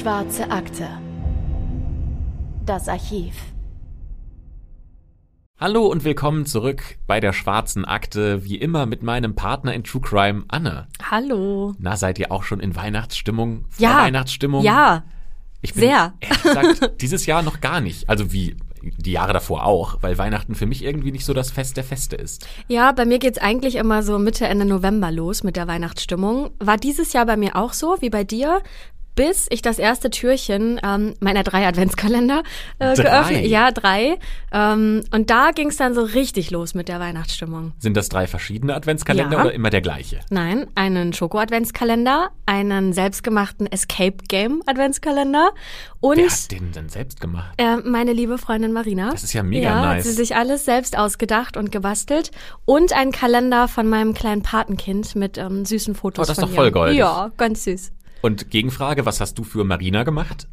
Schwarze Akte. Das Archiv. Hallo und willkommen zurück bei der Schwarzen Akte, wie immer mit meinem Partner in True Crime, Anne. Hallo. Na, seid ihr auch schon in Weihnachtsstimmung? Vor Ja. Weihnachtsstimmung? Ja. ich bin, sehr. Ehrlich gesagt, dieses Jahr noch gar nicht. Also wie die Jahre davor auch, weil Weihnachten für mich irgendwie nicht so das Fest der Feste ist. Ja, bei mir geht's eigentlich immer so Mitte, Ende November los mit der Weihnachtsstimmung. War dieses Jahr bei mir auch so, wie bei dir. Bis ich das erste Türchen ähm, meiner drei Adventskalender äh, Drei? geöffnet. Ja, drei. Ähm, und da ging's dann so richtig los mit der Weihnachtsstimmung. Sind das drei verschiedene Adventskalender Ja. oder immer der gleiche? Nein, einen Schoko-Adventskalender, einen selbstgemachten Escape Game Adventskalender und Wer hat den denn selbst gemacht? Äh, meine liebe Freundin Marina. Das ist ja mega ja, nice. Hat sie sich alles selbst ausgedacht und gebastelt. Und ein Kalender von meinem kleinen Patenkind mit ähm, süßen Fotos Oh, das ist doch voll goldig. Ja, ganz süß. Und Gegenfrage, was hast du für Marina gemacht?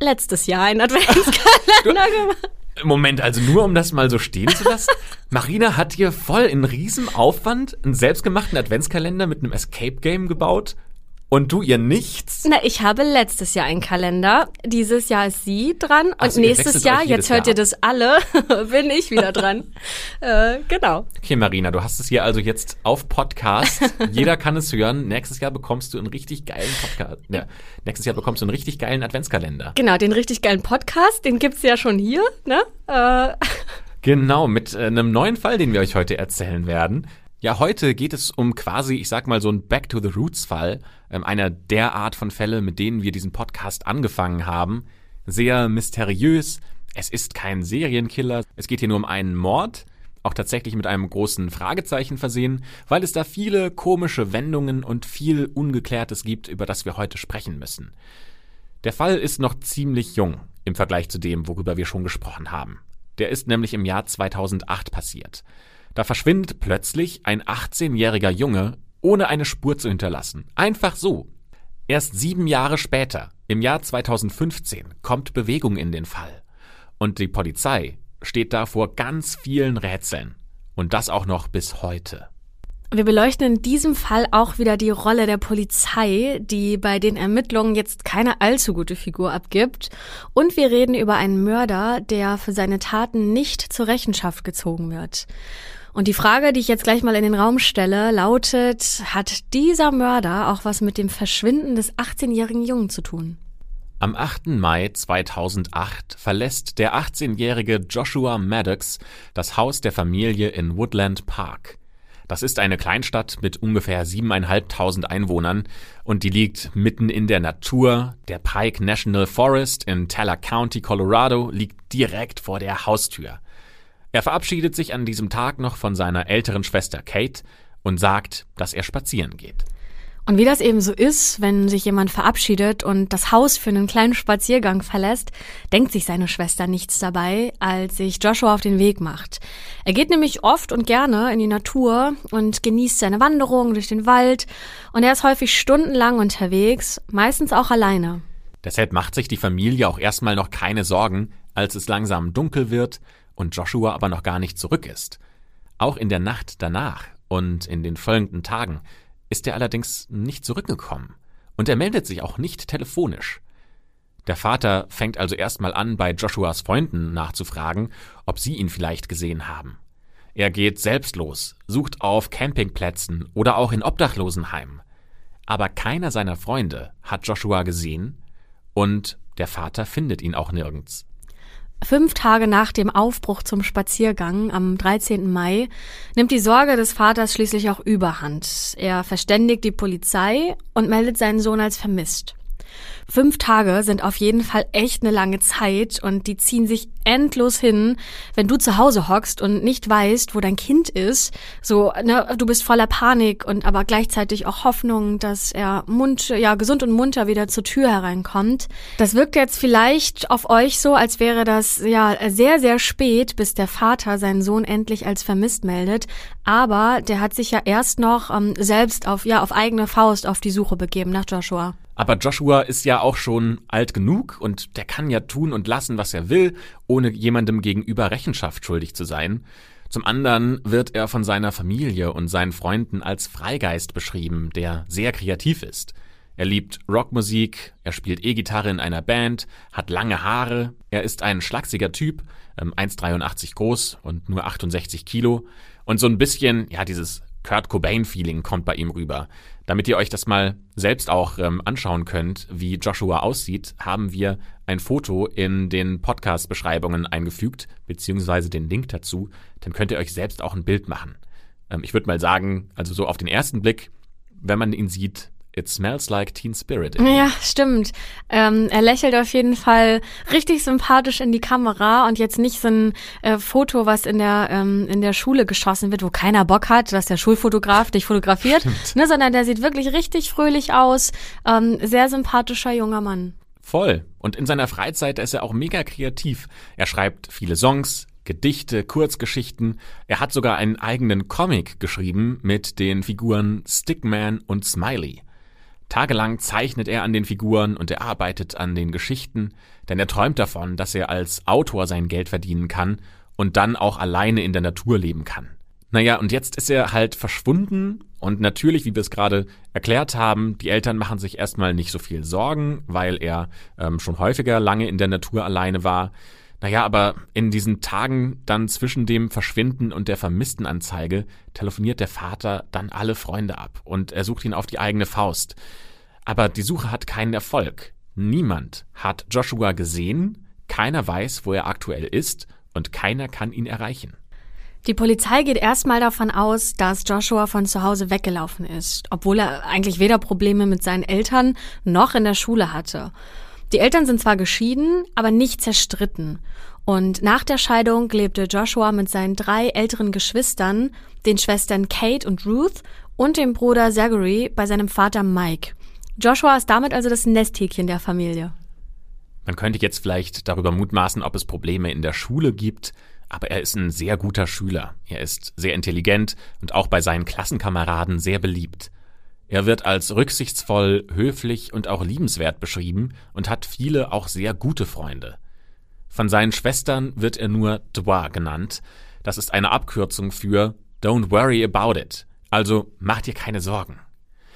Letztes Jahr ein Adventskalender gemacht. Moment, also nur um das mal so stehen zu lassen. Marina hat hier voll in riesem Aufwand einen selbstgemachten Adventskalender mit einem Escape Game gebaut und du ihr nichts? Na, ich habe letztes Jahr einen Kalender. Dieses Jahr ist sie dran. Und so, ihr nächstes Jahr, jetzt hört Jahr ihr das alle, bin ich wieder dran. äh, genau. Okay, Marina, du hast es hier also jetzt auf Podcast. Jeder kann es hören. Nächstes Jahr bekommst du einen richtig geilen Podcast. Ja, nächstes Jahr bekommst du einen richtig geilen Adventskalender. Genau, den richtig geilen Podcast, den gibt's ja schon hier, ne? Äh, Genau, mit äh, einem neuen Fall, den wir euch heute erzählen werden. Ja, heute geht es um quasi, ich sag mal, so ein Back to the Roots Fall. Ähm, einer der Art von Fälle, mit denen wir diesen Podcast angefangen haben. Sehr mysteriös. Es ist kein Serienkiller. Es geht hier nur um einen Mord. Auch tatsächlich mit einem großen Fragezeichen versehen, weil es da viele komische Wendungen und viel Ungeklärtes gibt, über das wir heute sprechen müssen. Der Fall ist noch ziemlich jung im Vergleich zu dem, worüber wir schon gesprochen haben. Der ist nämlich im Jahr 2008 passiert. Da verschwindet plötzlich ein 18-jähriger Junge, ohne eine Spur zu hinterlassen. Einfach so. Erst sieben Jahre später, im Jahr 2015, kommt Bewegung in den Fall. Und die Polizei steht da vor ganz vielen Rätseln. Und das auch noch bis heute. Wir beleuchten in diesem Fall auch wieder die Rolle der Polizei, die bei den Ermittlungen jetzt keine allzu gute Figur abgibt. Und wir reden über einen Mörder, der für seine Taten nicht zur Rechenschaft gezogen wird. Und die Frage, die ich jetzt gleich mal in den Raum stelle, lautet, hat dieser Mörder auch was mit dem Verschwinden des 18-jährigen Jungen zu tun? Am 8. Mai 2008 verlässt der 18-jährige Joshua Maddox das Haus der Familie in Woodland Park. Das ist eine Kleinstadt mit ungefähr 7.500 Einwohnern und die liegt mitten in der Natur. Der Pike National Forest in Teller County, Colorado, liegt direkt vor der Haustür. Er verabschiedet sich an diesem Tag noch von seiner älteren Schwester Kate und sagt, dass er spazieren geht. Und wie das eben so ist, wenn sich jemand verabschiedet und das Haus für einen kleinen Spaziergang verlässt, denkt sich seine Schwester nichts dabei, als sich Joshua auf den Weg macht. Er geht nämlich oft und gerne in die Natur und genießt seine Wanderung durch den Wald und er ist häufig stundenlang unterwegs, meistens auch alleine. Deshalb macht sich die Familie auch erstmal noch keine Sorgen, als es langsam dunkel wird und Joshua aber noch gar nicht zurück ist. Auch in der Nacht danach und in den folgenden Tagen ist er allerdings nicht zurückgekommen. Und er meldet sich auch nicht telefonisch. Der Vater fängt also erstmal an, bei Joshuas Freunden nachzufragen, ob sie ihn vielleicht gesehen haben. Er geht selbst los, sucht auf Campingplätzen oder auch in Obdachlosenheimen. Aber keiner seiner Freunde hat Joshua gesehen und der Vater findet ihn auch nirgends. Fünf Tage nach dem Aufbruch zum Spaziergang am 13. Mai nimmt die Sorge des Vaters schließlich auch überhand. Er verständigt die Polizei und meldet seinen Sohn als vermisst. Fünf Tage sind auf jeden Fall echt eine lange Zeit und die ziehen sich endlos hin, wenn du zu Hause hockst und nicht weißt, wo dein Kind ist. So, ne, du bist voller Panik und aber gleichzeitig auch Hoffnung, dass er mund, ja, gesund und munter wieder zur Tür hereinkommt. Das wirkt jetzt vielleicht auf euch so, als wäre das, ja, sehr, sehr spät, bis der Vater seinen Sohn endlich als vermisst meldet. Aber der hat sich ja erst noch ähm, selbst auf, ja, auf eigene Faust auf die Suche begeben nach Joshua. Aber Joshua ist ja auch schon alt genug und der kann ja tun und lassen, was er will, ohne jemandem gegenüber Rechenschaft schuldig zu sein. Zum anderen wird er von seiner Familie und seinen Freunden als Freigeist beschrieben, der sehr kreativ ist. Er liebt Rockmusik, er spielt E-Gitarre in einer Band, hat lange Haare, er ist ein schlachsiger Typ, 1,83 ähm, groß und nur 68 Kilo. Und so ein bisschen, ja, dieses Kurt Cobain-Feeling kommt bei ihm rüber. Damit ihr euch das mal selbst auch ähm, anschauen könnt, wie Joshua aussieht, haben wir ein Foto in den Podcast-Beschreibungen eingefügt, beziehungsweise den Link dazu. Dann könnt ihr euch selbst auch ein Bild machen. Ähm, ich würde mal sagen, also so auf den ersten Blick, wenn man ihn sieht, It smells like Teen Spirit. Ja, stimmt. Ähm, er lächelt auf jeden Fall richtig sympathisch in die Kamera und jetzt nicht so ein äh, Foto, was in der ähm, in der Schule geschossen wird, wo keiner Bock hat, dass der Schulfotograf dich fotografiert, ne, sondern der sieht wirklich richtig fröhlich aus. Ähm, sehr sympathischer junger Mann. Voll. Und in seiner Freizeit ist er auch mega kreativ. Er schreibt viele Songs, Gedichte, Kurzgeschichten. Er hat sogar einen eigenen Comic geschrieben mit den Figuren Stickman und Smiley. Tagelang zeichnet er an den Figuren und er arbeitet an den Geschichten, denn er träumt davon, dass er als Autor sein Geld verdienen kann und dann auch alleine in der Natur leben kann. Naja, und jetzt ist er halt verschwunden und natürlich, wie wir es gerade erklärt haben, die Eltern machen sich erstmal nicht so viel Sorgen, weil er ähm, schon häufiger lange in der Natur alleine war. Naja, aber in diesen Tagen dann zwischen dem Verschwinden und der Vermisstenanzeige telefoniert der Vater dann alle Freunde ab und er sucht ihn auf die eigene Faust. Aber die Suche hat keinen Erfolg. Niemand hat Joshua gesehen, keiner weiß, wo er aktuell ist und keiner kann ihn erreichen. Die Polizei geht erstmal davon aus, dass Joshua von zu Hause weggelaufen ist, obwohl er eigentlich weder Probleme mit seinen Eltern noch in der Schule hatte. Die Eltern sind zwar geschieden, aber nicht zerstritten. Und nach der Scheidung lebte Joshua mit seinen drei älteren Geschwistern, den Schwestern Kate und Ruth und dem Bruder Zachary bei seinem Vater Mike. Joshua ist damit also das Nesthäkchen der Familie. Man könnte jetzt vielleicht darüber mutmaßen, ob es Probleme in der Schule gibt, aber er ist ein sehr guter Schüler. Er ist sehr intelligent und auch bei seinen Klassenkameraden sehr beliebt. Er wird als rücksichtsvoll, höflich und auch liebenswert beschrieben und hat viele auch sehr gute Freunde. Von seinen Schwestern wird er nur Dwa genannt. Das ist eine Abkürzung für Don't worry about it. Also mach dir keine Sorgen.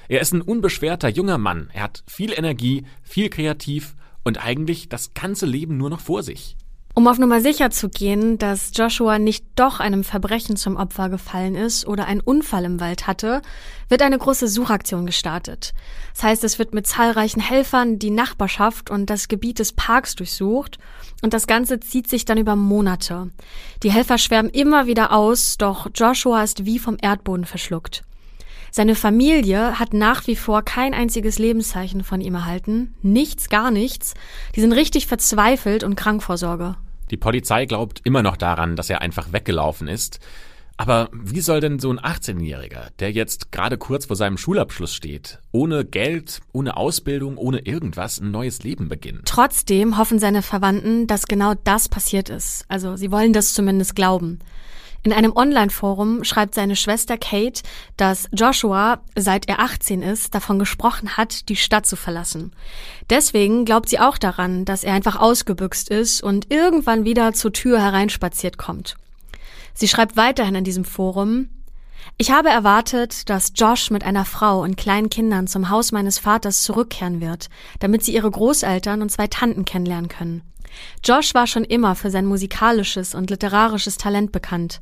Er ist ein unbeschwerter junger Mann. Er hat viel Energie, viel kreativ und eigentlich das ganze Leben nur noch vor sich. Um auf Nummer sicher zu gehen, dass Joshua nicht doch einem Verbrechen zum Opfer gefallen ist oder einen Unfall im Wald hatte, wird eine große Suchaktion gestartet. Das heißt, es wird mit zahlreichen Helfern die Nachbarschaft und das Gebiet des Parks durchsucht und das Ganze zieht sich dann über Monate. Die Helfer schwärmen immer wieder aus, doch Joshua ist wie vom Erdboden verschluckt. Seine Familie hat nach wie vor kein einziges Lebenszeichen von ihm erhalten. Nichts, gar nichts. Die sind richtig verzweifelt und krank vor Sorge. Die Polizei glaubt immer noch daran, dass er einfach weggelaufen ist. Aber wie soll denn so ein 18-Jähriger, der jetzt gerade kurz vor seinem Schulabschluss steht, ohne Geld, ohne Ausbildung, ohne irgendwas ein neues Leben beginnen? Trotzdem hoffen seine Verwandten, dass genau das passiert ist. Also sie wollen das zumindest glauben. In einem Online-Forum schreibt seine Schwester Kate, dass Joshua, seit er 18 ist, davon gesprochen hat, die Stadt zu verlassen. Deswegen glaubt sie auch daran, dass er einfach ausgebüxt ist und irgendwann wieder zur Tür hereinspaziert kommt. Sie schreibt weiterhin in diesem Forum, ich habe erwartet, dass Josh mit einer Frau und kleinen Kindern zum Haus meines Vaters zurückkehren wird, damit sie ihre Großeltern und zwei Tanten kennenlernen können. Josh war schon immer für sein musikalisches und literarisches Talent bekannt.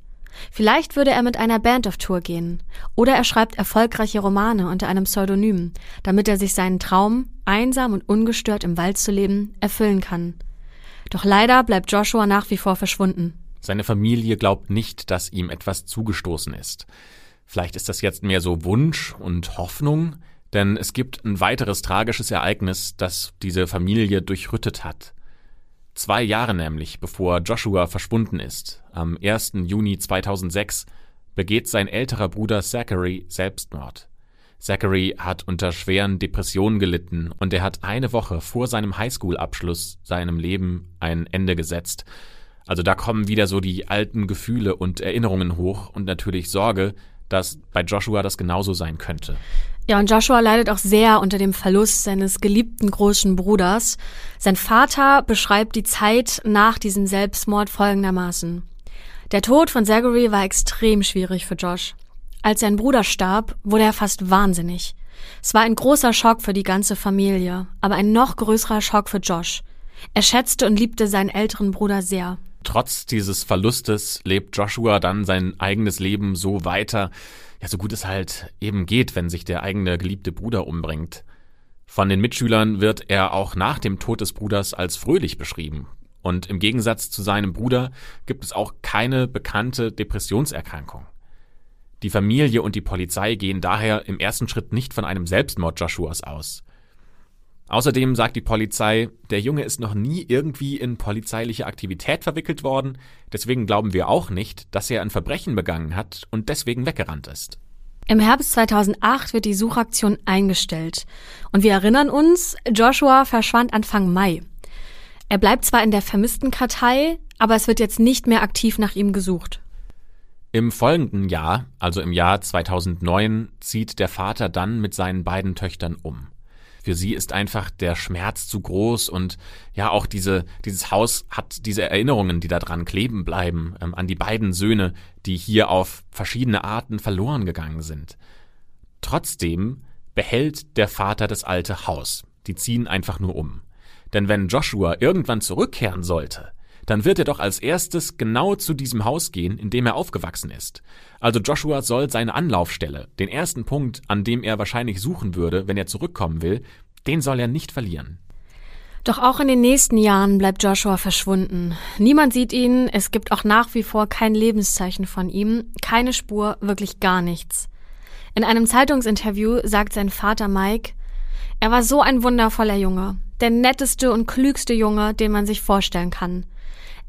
Vielleicht würde er mit einer Band auf Tour gehen. Oder er schreibt erfolgreiche Romane unter einem Pseudonym, damit er sich seinen Traum, einsam und ungestört im Wald zu leben, erfüllen kann. Doch leider bleibt Joshua nach wie vor verschwunden. Seine Familie glaubt nicht, dass ihm etwas zugestoßen ist. Vielleicht ist das jetzt mehr so Wunsch und Hoffnung, denn es gibt ein weiteres tragisches Ereignis, das diese Familie durchrüttet hat. Zwei Jahre nämlich, bevor Joshua verschwunden ist, am 1. Juni 2006, begeht sein älterer Bruder Zachary Selbstmord. Zachary hat unter schweren Depressionen gelitten und er hat eine Woche vor seinem Highschool-Abschluss seinem Leben ein Ende gesetzt. Also da kommen wieder so die alten Gefühle und Erinnerungen hoch und natürlich Sorge, dass bei Joshua das genauso sein könnte. Ja, und Joshua leidet auch sehr unter dem Verlust seines geliebten großen Bruders. Sein Vater beschreibt die Zeit nach diesem Selbstmord folgendermaßen. Der Tod von Zachary war extrem schwierig für Josh. Als sein Bruder starb, wurde er fast wahnsinnig. Es war ein großer Schock für die ganze Familie, aber ein noch größerer Schock für Josh. Er schätzte und liebte seinen älteren Bruder sehr. Trotz dieses Verlustes lebt Joshua dann sein eigenes Leben so weiter, ja, so gut es halt eben geht, wenn sich der eigene geliebte Bruder umbringt. Von den Mitschülern wird er auch nach dem Tod des Bruders als fröhlich beschrieben. Und im Gegensatz zu seinem Bruder gibt es auch keine bekannte Depressionserkrankung. Die Familie und die Polizei gehen daher im ersten Schritt nicht von einem Selbstmord Joshuas aus. Außerdem sagt die Polizei, der Junge ist noch nie irgendwie in polizeiliche Aktivität verwickelt worden, deswegen glauben wir auch nicht, dass er ein Verbrechen begangen hat und deswegen weggerannt ist. Im Herbst 2008 wird die Suchaktion eingestellt. Und wir erinnern uns, Joshua verschwand Anfang Mai. Er bleibt zwar in der vermissten Kartei, aber es wird jetzt nicht mehr aktiv nach ihm gesucht. Im folgenden Jahr, also im Jahr 2009, zieht der Vater dann mit seinen beiden Töchtern um. Für sie ist einfach der Schmerz zu groß und ja, auch diese, dieses Haus hat diese Erinnerungen, die da dran kleben bleiben, ähm, an die beiden Söhne, die hier auf verschiedene Arten verloren gegangen sind. Trotzdem behält der Vater das alte Haus. Die ziehen einfach nur um. Denn wenn Joshua irgendwann zurückkehren sollte, dann wird er doch als erstes genau zu diesem Haus gehen, in dem er aufgewachsen ist. Also Joshua soll seine Anlaufstelle, den ersten Punkt, an dem er wahrscheinlich suchen würde, wenn er zurückkommen will, den soll er nicht verlieren. Doch auch in den nächsten Jahren bleibt Joshua verschwunden. Niemand sieht ihn, es gibt auch nach wie vor kein Lebenszeichen von ihm, keine Spur, wirklich gar nichts. In einem Zeitungsinterview sagt sein Vater Mike, er war so ein wundervoller Junge, der netteste und klügste Junge, den man sich vorstellen kann.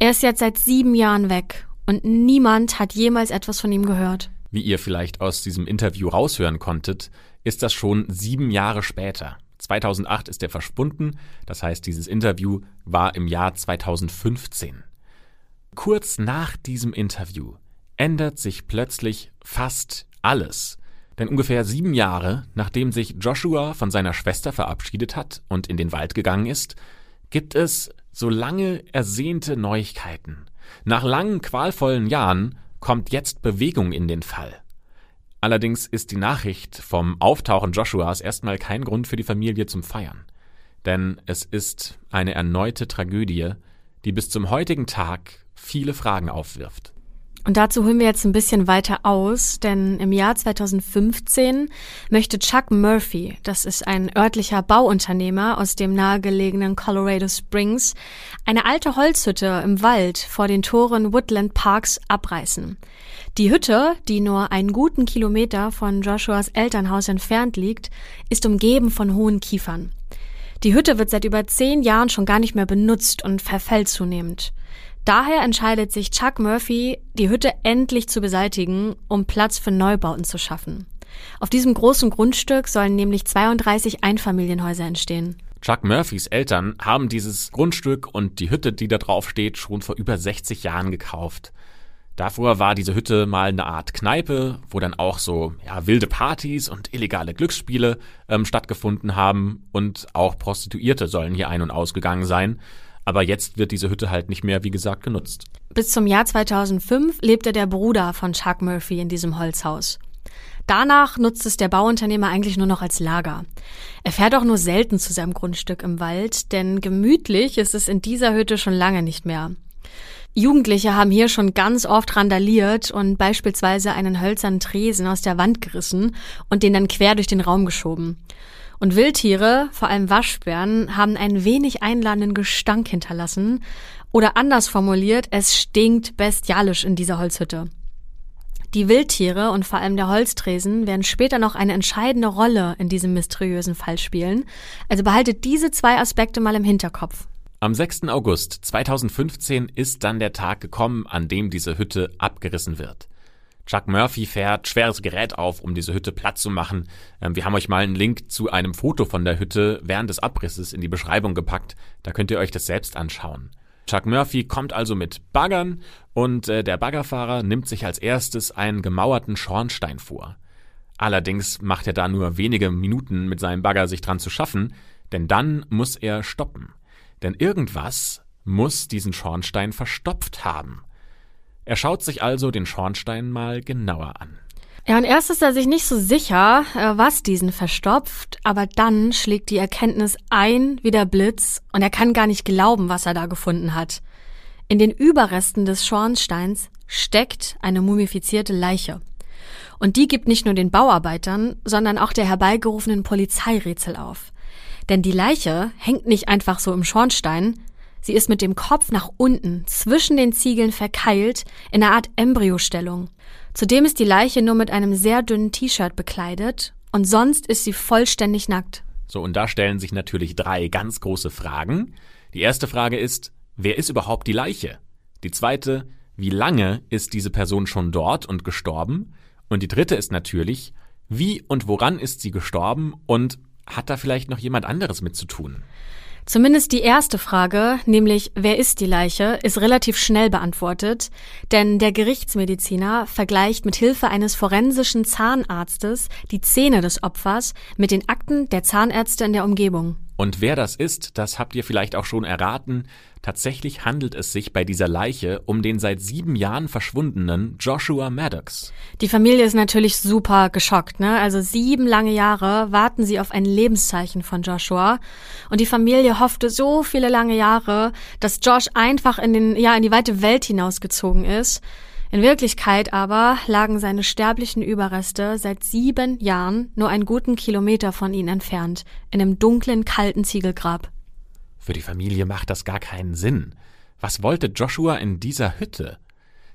Er ist jetzt seit sieben Jahren weg und niemand hat jemals etwas von ihm gehört. Wie ihr vielleicht aus diesem Interview raushören konntet, ist das schon sieben Jahre später. 2008 ist er verschwunden, das heißt, dieses Interview war im Jahr 2015. Kurz nach diesem Interview ändert sich plötzlich fast alles. Denn ungefähr sieben Jahre, nachdem sich Joshua von seiner Schwester verabschiedet hat und in den Wald gegangen ist, gibt es so lange ersehnte Neuigkeiten. Nach langen qualvollen Jahren kommt jetzt Bewegung in den Fall. Allerdings ist die Nachricht vom Auftauchen Joshuas erstmal kein Grund für die Familie zum Feiern. Denn es ist eine erneute Tragödie, die bis zum heutigen Tag viele Fragen aufwirft. Und dazu holen wir jetzt ein bisschen weiter aus, denn im Jahr 2015 möchte Chuck Murphy, das ist ein örtlicher Bauunternehmer aus dem nahegelegenen Colorado Springs, eine alte Holzhütte im Wald vor den Toren Woodland Parks abreißen. Die Hütte, die nur einen guten Kilometer von Joshuas Elternhaus entfernt liegt, ist umgeben von hohen Kiefern. Die Hütte wird seit über zehn Jahren schon gar nicht mehr benutzt und verfällt zunehmend. Daher entscheidet sich Chuck Murphy, die Hütte endlich zu beseitigen, um Platz für Neubauten zu schaffen. Auf diesem großen Grundstück sollen nämlich 32 Einfamilienhäuser entstehen. Chuck Murphys Eltern haben dieses Grundstück und die Hütte, die da drauf steht, schon vor über 60 Jahren gekauft. Davor war diese Hütte mal eine Art Kneipe, wo dann auch so ja, wilde Partys und illegale Glücksspiele ähm, stattgefunden haben und auch Prostituierte sollen hier ein- und ausgegangen sein. Aber jetzt wird diese Hütte halt nicht mehr, wie gesagt, genutzt. Bis zum Jahr 2005 lebte der Bruder von Chuck Murphy in diesem Holzhaus. Danach nutzt es der Bauunternehmer eigentlich nur noch als Lager. Er fährt auch nur selten zu seinem Grundstück im Wald, denn gemütlich ist es in dieser Hütte schon lange nicht mehr. Jugendliche haben hier schon ganz oft randaliert und beispielsweise einen hölzernen Tresen aus der Wand gerissen und den dann quer durch den Raum geschoben. Und Wildtiere, vor allem Waschbären, haben einen wenig einladenden Gestank hinterlassen. Oder anders formuliert, es stinkt bestialisch in dieser Holzhütte. Die Wildtiere und vor allem der Holztresen werden später noch eine entscheidende Rolle in diesem mysteriösen Fall spielen. Also behaltet diese zwei Aspekte mal im Hinterkopf. Am 6. August 2015 ist dann der Tag gekommen, an dem diese Hütte abgerissen wird. Chuck Murphy fährt schweres Gerät auf, um diese Hütte platt zu machen. Ähm, wir haben euch mal einen Link zu einem Foto von der Hütte während des Abrisses in die Beschreibung gepackt. Da könnt ihr euch das selbst anschauen. Chuck Murphy kommt also mit Baggern und äh, der Baggerfahrer nimmt sich als erstes einen gemauerten Schornstein vor. Allerdings macht er da nur wenige Minuten mit seinem Bagger sich dran zu schaffen, denn dann muss er stoppen. Denn irgendwas muss diesen Schornstein verstopft haben. Er schaut sich also den Schornstein mal genauer an. Ja, und erst ist er sich nicht so sicher, äh, was diesen verstopft, aber dann schlägt die Erkenntnis ein wie der Blitz und er kann gar nicht glauben, was er da gefunden hat. In den Überresten des Schornsteins steckt eine mumifizierte Leiche. Und die gibt nicht nur den Bauarbeitern, sondern auch der herbeigerufenen Polizeirätsel auf. Denn die Leiche hängt nicht einfach so im Schornstein, sie ist mit dem Kopf nach unten zwischen den Ziegeln verkeilt in einer Art Embryostellung. Zudem ist die Leiche nur mit einem sehr dünnen T-Shirt bekleidet und sonst ist sie vollständig nackt. So, und da stellen sich natürlich drei ganz große Fragen. Die erste Frage ist, wer ist überhaupt die Leiche? Die zweite, wie lange ist diese Person schon dort und gestorben? Und die dritte ist natürlich, wie und woran ist sie gestorben und hat da vielleicht noch jemand anderes mit zu tun? Zumindest die erste Frage, nämlich wer ist die Leiche, ist relativ schnell beantwortet, denn der Gerichtsmediziner vergleicht mit Hilfe eines forensischen Zahnarztes die Zähne des Opfers mit den Akten der Zahnärzte in der Umgebung. Und wer das ist, das habt ihr vielleicht auch schon erraten. Tatsächlich handelt es sich bei dieser Leiche um den seit sieben Jahren verschwundenen Joshua Maddox. Die Familie ist natürlich super geschockt, ne? Also sieben lange Jahre warten sie auf ein Lebenszeichen von Joshua. Und die Familie hoffte so viele lange Jahre, dass Josh einfach in den, ja, in die weite Welt hinausgezogen ist. In Wirklichkeit aber lagen seine sterblichen Überreste seit sieben Jahren nur einen guten Kilometer von ihnen entfernt, in einem dunklen, kalten Ziegelgrab. Für die Familie macht das gar keinen Sinn. Was wollte Joshua in dieser Hütte?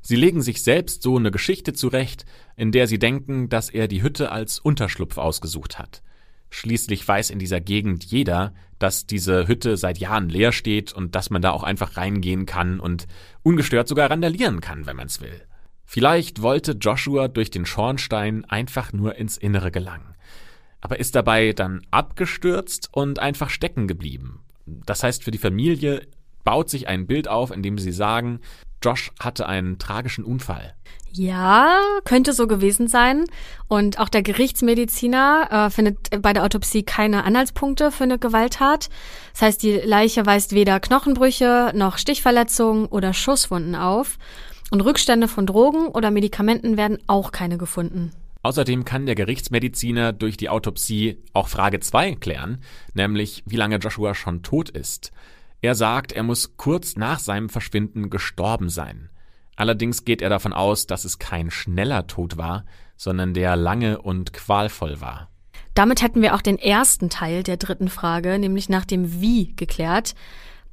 Sie legen sich selbst so eine Geschichte zurecht, in der sie denken, dass er die Hütte als Unterschlupf ausgesucht hat. Schließlich weiß in dieser Gegend jeder, dass diese Hütte seit Jahren leer steht und dass man da auch einfach reingehen kann und ungestört sogar randalieren kann, wenn man's will. Vielleicht wollte Joshua durch den Schornstein einfach nur ins Innere gelangen, aber ist dabei dann abgestürzt und einfach stecken geblieben. Das heißt, für die Familie baut sich ein Bild auf, in dem sie sagen, Josh hatte einen tragischen Unfall. Ja, könnte so gewesen sein. Und auch der Gerichtsmediziner äh, findet bei der Autopsie keine Anhaltspunkte für eine Gewalttat. Das heißt, die Leiche weist weder Knochenbrüche noch Stichverletzungen oder Schusswunden auf. Und Rückstände von Drogen oder Medikamenten werden auch keine gefunden. Außerdem kann der Gerichtsmediziner durch die Autopsie auch Frage 2 klären, nämlich wie lange Joshua schon tot ist. Er sagt, er muss kurz nach seinem Verschwinden gestorben sein. Allerdings geht er davon aus, dass es kein schneller Tod war, sondern der lange und qualvoll war. Damit hätten wir auch den ersten Teil der dritten Frage, nämlich nach dem Wie, geklärt.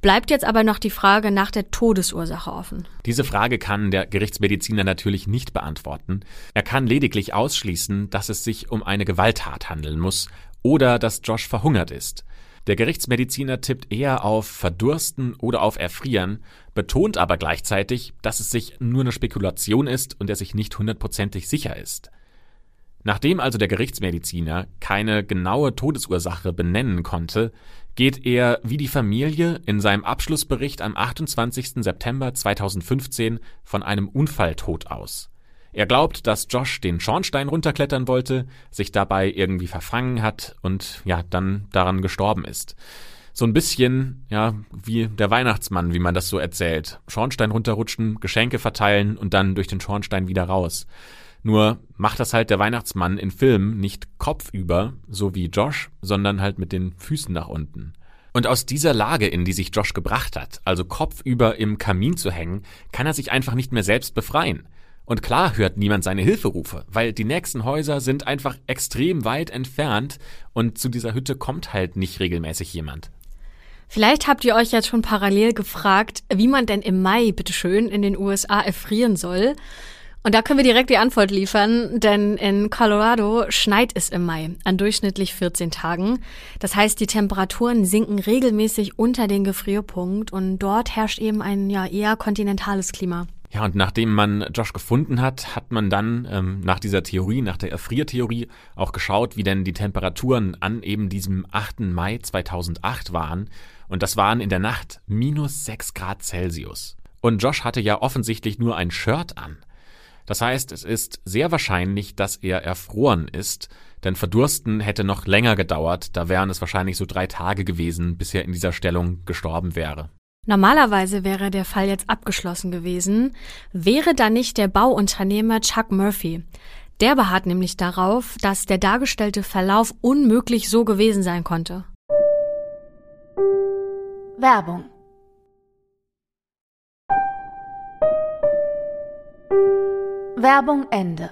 Bleibt jetzt aber noch die Frage nach der Todesursache offen. Diese Frage kann der Gerichtsmediziner natürlich nicht beantworten. Er kann lediglich ausschließen, dass es sich um eine Gewalttat handeln muss oder dass Josh verhungert ist. Der Gerichtsmediziner tippt eher auf Verdursten oder auf Erfrieren, betont aber gleichzeitig, dass es sich nur eine Spekulation ist und er sich nicht hundertprozentig sicher ist. Nachdem also der Gerichtsmediziner keine genaue Todesursache benennen konnte, geht er wie die Familie in seinem Abschlussbericht am 28. September 2015 von einem Unfalltod aus. Er glaubt, dass Josh den Schornstein runterklettern wollte, sich dabei irgendwie verfangen hat und ja, dann daran gestorben ist. So ein bisschen, ja, wie der Weihnachtsmann, wie man das so erzählt. Schornstein runterrutschen, Geschenke verteilen und dann durch den Schornstein wieder raus. Nur macht das halt der Weihnachtsmann in Filmen nicht kopfüber, so wie Josh, sondern halt mit den Füßen nach unten. Und aus dieser Lage, in die sich Josh gebracht hat, also kopfüber im Kamin zu hängen, kann er sich einfach nicht mehr selbst befreien. Und klar hört niemand seine Hilferufe, weil die nächsten Häuser sind einfach extrem weit entfernt und zu dieser Hütte kommt halt nicht regelmäßig jemand. Vielleicht habt ihr euch jetzt schon parallel gefragt, wie man denn im Mai bitteschön in den USA erfrieren soll. Und da können wir direkt die Antwort liefern, denn in Colorado schneit es im Mai an durchschnittlich 14 Tagen. Das heißt, die Temperaturen sinken regelmäßig unter den Gefrierpunkt und dort herrscht eben ein ja eher kontinentales Klima. Ja, und nachdem man Josh gefunden hat, hat man dann ähm, nach dieser Theorie, nach der Erfriertheorie, auch geschaut, wie denn die Temperaturen an eben diesem 8. Mai 2008 waren. Und das waren in der Nacht minus 6 Grad Celsius. Und Josh hatte ja offensichtlich nur ein Shirt an. Das heißt, es ist sehr wahrscheinlich, dass er erfroren ist, denn Verdursten hätte noch länger gedauert, da wären es wahrscheinlich so drei Tage gewesen, bis er in dieser Stellung gestorben wäre. Normalerweise wäre der Fall jetzt abgeschlossen gewesen, wäre da nicht der Bauunternehmer Chuck Murphy. Der beharrt nämlich darauf, dass der dargestellte Verlauf unmöglich so gewesen sein konnte. Werbung Werbung Ende.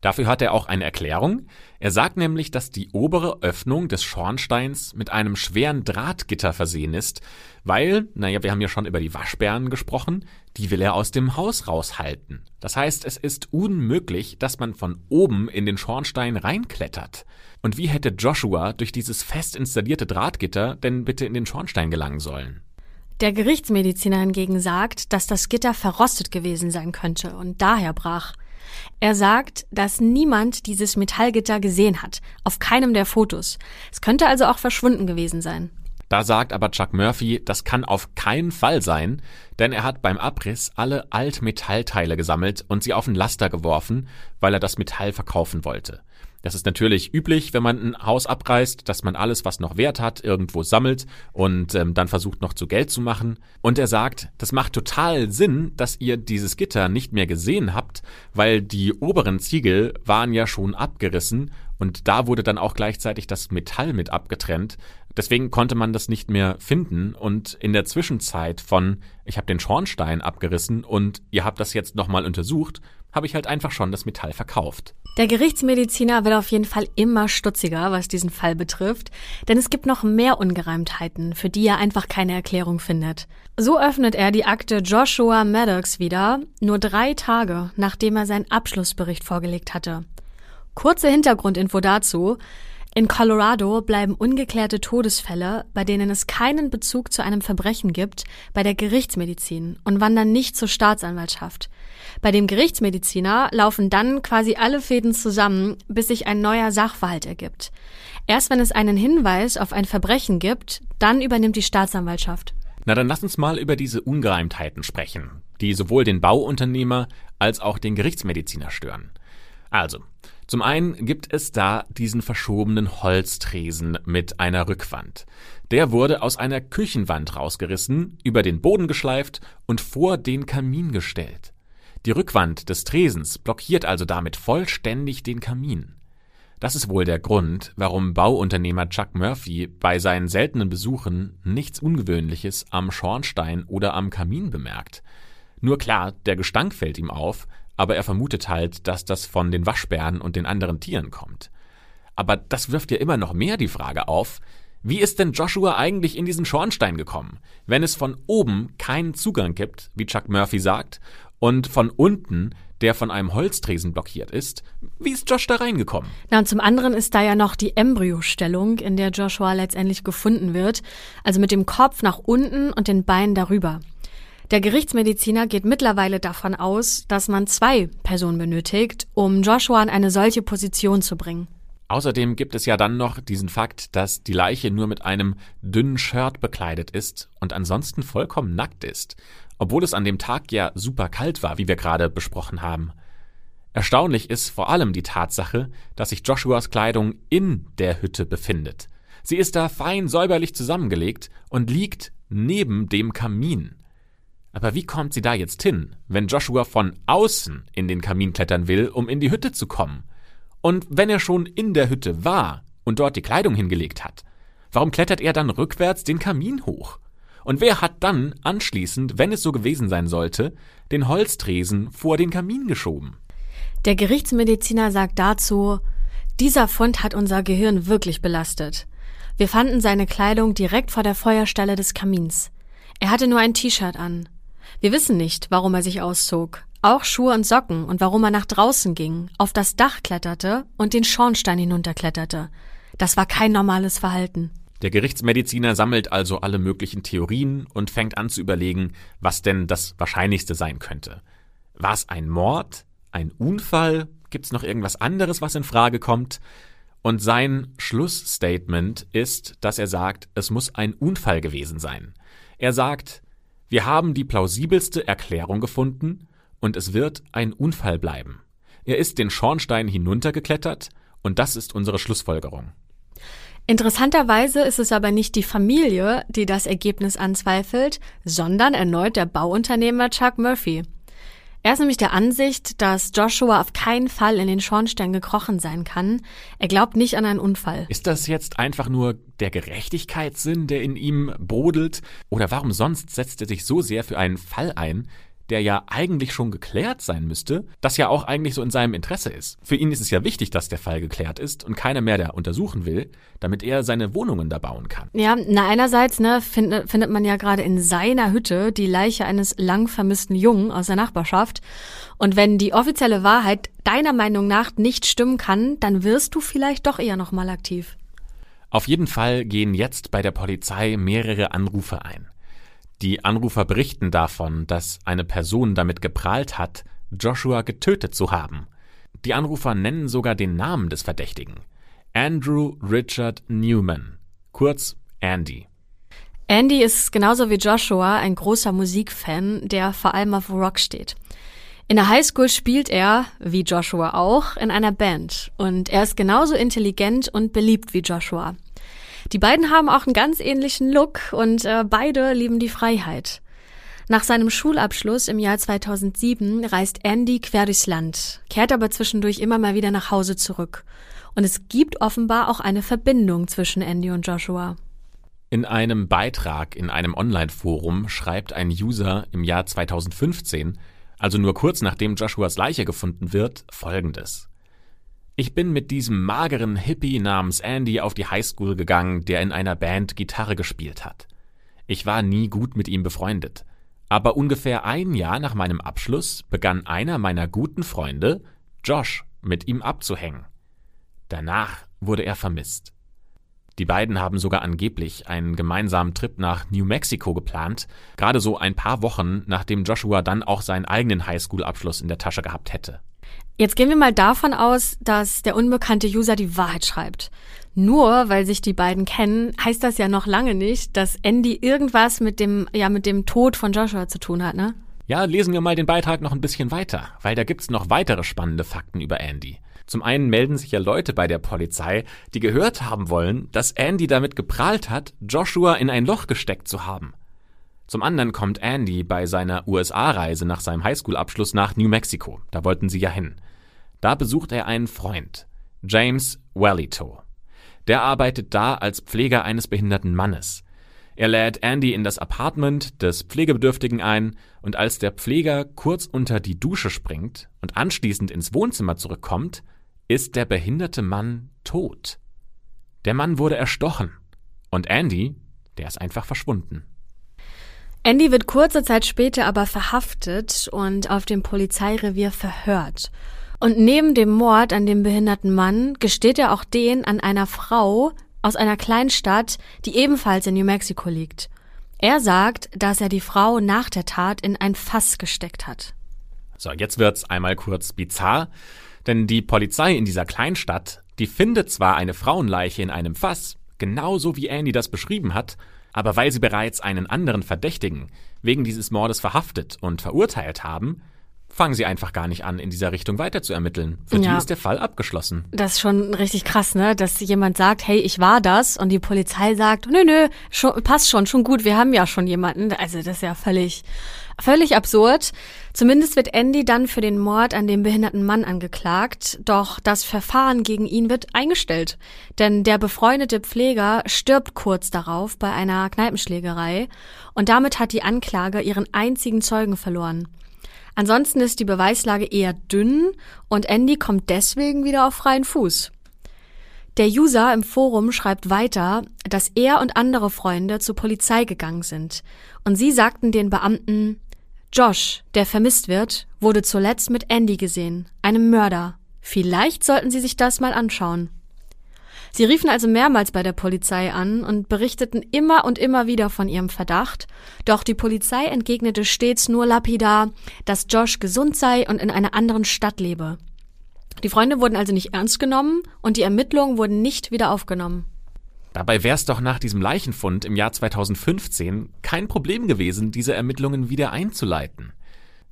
Dafür hat er auch eine Erklärung. Er sagt nämlich, dass die obere Öffnung des Schornsteins mit einem schweren Drahtgitter versehen ist, weil, naja, wir haben ja schon über die Waschbären gesprochen, die will er aus dem Haus raushalten. Das heißt, es ist unmöglich, dass man von oben in den Schornstein reinklettert. Und wie hätte Joshua durch dieses fest installierte Drahtgitter denn bitte in den Schornstein gelangen sollen? Der Gerichtsmediziner hingegen sagt, dass das Gitter verrostet gewesen sein könnte und daher brach. Er sagt, dass niemand dieses Metallgitter gesehen hat, auf keinem der Fotos. Es könnte also auch verschwunden gewesen sein. Da sagt aber Chuck Murphy, das kann auf keinen Fall sein, denn er hat beim Abriss alle Altmetallteile gesammelt und sie auf ein Laster geworfen, weil er das Metall verkaufen wollte. Das ist natürlich üblich, wenn man ein Haus abreißt, dass man alles, was noch Wert hat, irgendwo sammelt und ähm, dann versucht noch zu Geld zu machen. Und er sagt, das macht total Sinn, dass ihr dieses Gitter nicht mehr gesehen habt, weil die oberen Ziegel waren ja schon abgerissen und da wurde dann auch gleichzeitig das Metall mit abgetrennt. Deswegen konnte man das nicht mehr finden und in der Zwischenzeit von ich habe den Schornstein abgerissen und ihr habt das jetzt nochmal untersucht, habe ich halt einfach schon das Metall verkauft. Der Gerichtsmediziner wird auf jeden Fall immer stutziger, was diesen Fall betrifft, denn es gibt noch mehr Ungereimtheiten, für die er einfach keine Erklärung findet. So öffnet er die Akte Joshua Maddox wieder, nur drei Tage nachdem er seinen Abschlussbericht vorgelegt hatte. Kurze Hintergrundinfo dazu. In Colorado bleiben ungeklärte Todesfälle, bei denen es keinen Bezug zu einem Verbrechen gibt, bei der Gerichtsmedizin und wandern nicht zur Staatsanwaltschaft. Bei dem Gerichtsmediziner laufen dann quasi alle Fäden zusammen, bis sich ein neuer Sachverhalt ergibt. Erst wenn es einen Hinweis auf ein Verbrechen gibt, dann übernimmt die Staatsanwaltschaft. Na dann lass uns mal über diese Ungereimtheiten sprechen, die sowohl den Bauunternehmer als auch den Gerichtsmediziner stören. Also, zum einen gibt es da diesen verschobenen Holztresen mit einer Rückwand. Der wurde aus einer Küchenwand rausgerissen, über den Boden geschleift und vor den Kamin gestellt. Die Rückwand des Tresens blockiert also damit vollständig den Kamin. Das ist wohl der Grund, warum Bauunternehmer Chuck Murphy bei seinen seltenen Besuchen nichts Ungewöhnliches am Schornstein oder am Kamin bemerkt. Nur klar, der Gestank fällt ihm auf, aber er vermutet halt, dass das von den Waschbären und den anderen Tieren kommt. Aber das wirft ja immer noch mehr die Frage auf, wie ist denn Joshua eigentlich in diesen Schornstein gekommen, wenn es von oben keinen Zugang gibt, wie Chuck Murphy sagt, und von unten der von einem Holztresen blockiert ist. Wie ist Josh da reingekommen? Na, und zum anderen ist da ja noch die Embryostellung, in der Joshua letztendlich gefunden wird, also mit dem Kopf nach unten und den Beinen darüber. Der Gerichtsmediziner geht mittlerweile davon aus, dass man zwei Personen benötigt, um Joshua in eine solche Position zu bringen. Außerdem gibt es ja dann noch diesen Fakt, dass die Leiche nur mit einem dünnen Shirt bekleidet ist und ansonsten vollkommen nackt ist, obwohl es an dem Tag ja super kalt war, wie wir gerade besprochen haben. Erstaunlich ist vor allem die Tatsache, dass sich Joshuas Kleidung in der Hütte befindet. Sie ist da fein säuberlich zusammengelegt und liegt neben dem Kamin. Aber wie kommt sie da jetzt hin, wenn Joshua von außen in den Kamin klettern will, um in die Hütte zu kommen? Und wenn er schon in der Hütte war und dort die Kleidung hingelegt hat, warum klettert er dann rückwärts den Kamin hoch? Und wer hat dann anschließend, wenn es so gewesen sein sollte, den Holztresen vor den Kamin geschoben? Der Gerichtsmediziner sagt dazu, dieser Fund hat unser Gehirn wirklich belastet. Wir fanden seine Kleidung direkt vor der Feuerstelle des Kamins. Er hatte nur ein T-Shirt an. Wir wissen nicht, warum er sich auszog, auch Schuhe und Socken und warum er nach draußen ging, auf das Dach kletterte und den Schornstein hinunterkletterte. Das war kein normales Verhalten. Der Gerichtsmediziner sammelt also alle möglichen Theorien und fängt an zu überlegen, was denn das Wahrscheinlichste sein könnte. War es ein Mord? Ein Unfall? Gibt es noch irgendwas anderes, was in Frage kommt? Und sein Schlussstatement ist, dass er sagt, es muss ein Unfall gewesen sein. Er sagt, wir haben die plausibelste Erklärung gefunden und es wird ein Unfall bleiben. Er ist den Schornstein hinuntergeklettert und das ist unsere Schlussfolgerung. Interessanterweise ist es aber nicht die Familie, die das Ergebnis anzweifelt, sondern erneut der Bauunternehmer Chuck Murphy. Er ist nämlich der Ansicht, dass Joshua auf keinen Fall in den Schornstein gekrochen sein kann. Er glaubt nicht an einen Unfall. Ist das jetzt einfach nur der Gerechtigkeitssinn, der in ihm brodelt? Oder warum sonst setzt er sich so sehr für einen Fall ein, der ja eigentlich schon geklärt sein müsste, das ja auch eigentlich so in seinem Interesse ist. Für ihn ist es ja wichtig, dass der Fall geklärt ist und keiner mehr da untersuchen will, damit er seine Wohnungen da bauen kann. Ja, na einerseits ne, find, findet man ja gerade in seiner Hütte die Leiche eines lang vermissten Jungen aus der Nachbarschaft. Und wenn die offizielle Wahrheit deiner Meinung nach nicht stimmen kann, dann wirst du vielleicht doch eher nochmal aktiv. Auf jeden Fall gehen jetzt bei der Polizei mehrere Anrufe ein. Die Anrufer berichten davon, dass eine Person damit geprahlt hat, Joshua getötet zu haben. Die Anrufer nennen sogar den Namen des Verdächtigen. Andrew Richard Newman, kurz Andy. Andy ist genauso wie Joshua ein großer Musikfan, der vor allem auf Rock steht. In der Highschool spielt er, wie Joshua auch, in einer Band und er ist genauso intelligent und beliebt wie Joshua. Die beiden haben auch einen ganz ähnlichen Look und äh, beide lieben die Freiheit. Nach seinem Schulabschluss im Jahr 2007 reist Andy quer durchs Land, kehrt aber zwischendurch immer mal wieder nach Hause zurück. Und es gibt offenbar auch eine Verbindung zwischen Andy und Joshua. In einem Beitrag in einem Online-Forum schreibt ein User im Jahr 2015, also nur kurz nachdem Joshuas Leiche gefunden wird, folgendes. Ich bin mit diesem mageren Hippie namens Andy auf die Highschool gegangen, der in einer Band Gitarre gespielt hat. Ich war nie gut mit ihm befreundet. Aber ungefähr ein Jahr nach meinem Abschluss begann einer meiner guten Freunde, Josh, mit ihm abzuhängen. Danach wurde er vermisst. Die beiden haben sogar angeblich einen gemeinsamen Trip nach New Mexico geplant, gerade so ein paar Wochen, nachdem Joshua dann auch seinen eigenen Highschool-Abschluss in der Tasche gehabt hätte. Jetzt gehen wir mal davon aus, dass der unbekannte User die Wahrheit schreibt. Nur weil sich die beiden kennen, heißt das ja noch lange nicht, dass Andy irgendwas mit dem, ja, mit dem Tod von Joshua zu tun hat, ne? Ja, lesen wir mal den Beitrag noch ein bisschen weiter, weil da gibt's noch weitere spannende Fakten über Andy. Zum einen melden sich ja Leute bei der Polizei, die gehört haben wollen, dass Andy damit geprahlt hat, Joshua in ein Loch gesteckt zu haben. Zum anderen kommt Andy bei seiner USA-Reise nach seinem Highschool-Abschluss nach New Mexico. Da wollten sie ja hin. Da besucht er einen Freund, James Wellito. Der arbeitet da als Pfleger eines behinderten Mannes. Er lädt Andy in das Apartment des Pflegebedürftigen ein, und als der Pfleger kurz unter die Dusche springt und anschließend ins Wohnzimmer zurückkommt, ist der behinderte Mann tot. Der Mann wurde erstochen, und Andy, der ist einfach verschwunden. Andy wird kurze Zeit später aber verhaftet und auf dem Polizeirevier verhört. Und neben dem Mord an dem behinderten Mann gesteht er auch den an einer Frau aus einer Kleinstadt, die ebenfalls in New Mexico liegt. Er sagt, dass er die Frau nach der Tat in ein Fass gesteckt hat. So, jetzt wird's einmal kurz bizarr, denn die Polizei in dieser Kleinstadt, die findet zwar eine Frauenleiche in einem Fass, genauso wie Andy das beschrieben hat, aber weil sie bereits einen anderen Verdächtigen wegen dieses Mordes verhaftet und verurteilt haben, fangen sie einfach gar nicht an, in dieser Richtung weiter zu ermitteln. Für ja. die ist der Fall abgeschlossen. Das ist schon richtig krass, ne? Dass jemand sagt, hey, ich war das und die Polizei sagt, nö, nö, schon, passt schon, schon gut, wir haben ja schon jemanden. Also das ist ja völlig, völlig absurd. Zumindest wird Andy dann für den Mord an dem behinderten Mann angeklagt, doch das Verfahren gegen ihn wird eingestellt. Denn der befreundete Pfleger stirbt kurz darauf bei einer Kneipenschlägerei und damit hat die Anklage ihren einzigen Zeugen verloren. Ansonsten ist die Beweislage eher dünn und Andy kommt deswegen wieder auf freien Fuß. Der User im Forum schreibt weiter, dass er und andere Freunde zur Polizei gegangen sind und sie sagten den Beamten, Josh, der vermisst wird, wurde zuletzt mit Andy gesehen, einem Mörder. Vielleicht sollten Sie sich das mal anschauen. Sie riefen also mehrmals bei der Polizei an und berichteten immer und immer wieder von ihrem Verdacht, doch die Polizei entgegnete stets nur lapidar, dass Josh gesund sei und in einer anderen Stadt lebe. Die Freunde wurden also nicht ernst genommen und die Ermittlungen wurden nicht wieder aufgenommen. Dabei wäre es doch nach diesem Leichenfund im Jahr 2015 kein Problem gewesen, diese Ermittlungen wieder einzuleiten.